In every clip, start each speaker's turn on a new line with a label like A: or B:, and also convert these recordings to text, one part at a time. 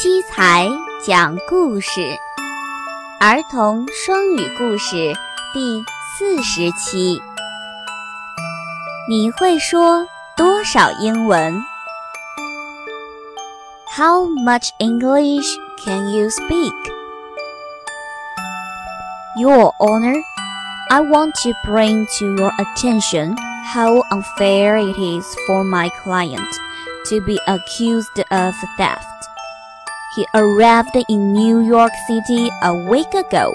A: 七彩讲故事，儿童双语故事第四十期。你会说多少英文？How much English can you speak? Your Honor, I want to bring to your attention how unfair it is for my client to be accused of theft. He arrived in New York City a week ago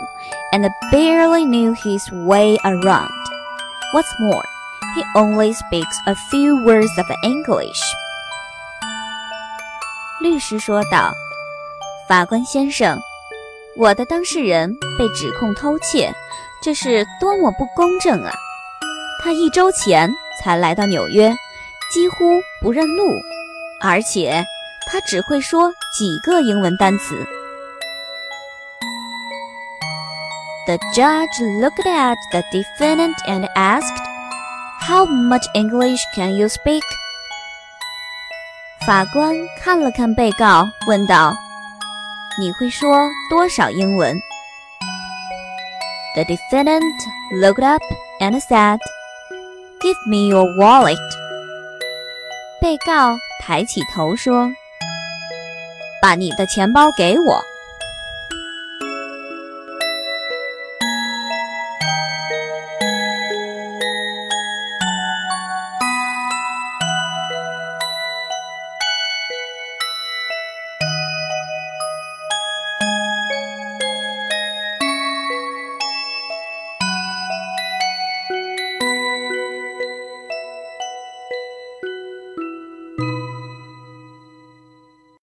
A: and barely knew his way around. What's more, he only speaks a few words of English. 律师说道：“法官先生，我的当事人被指控偷窃，这是多么不公正啊！他一周前才来到纽约，几乎不认路，而且……”他只会说几个英文单词。The judge looked at the defendant and asked, "How much English can you speak?" 法官看了看被告，问道：“你会说多少英文？” The defendant looked up and said, "Give me your wallet." 被告抬起头说。 把你的钱包给我。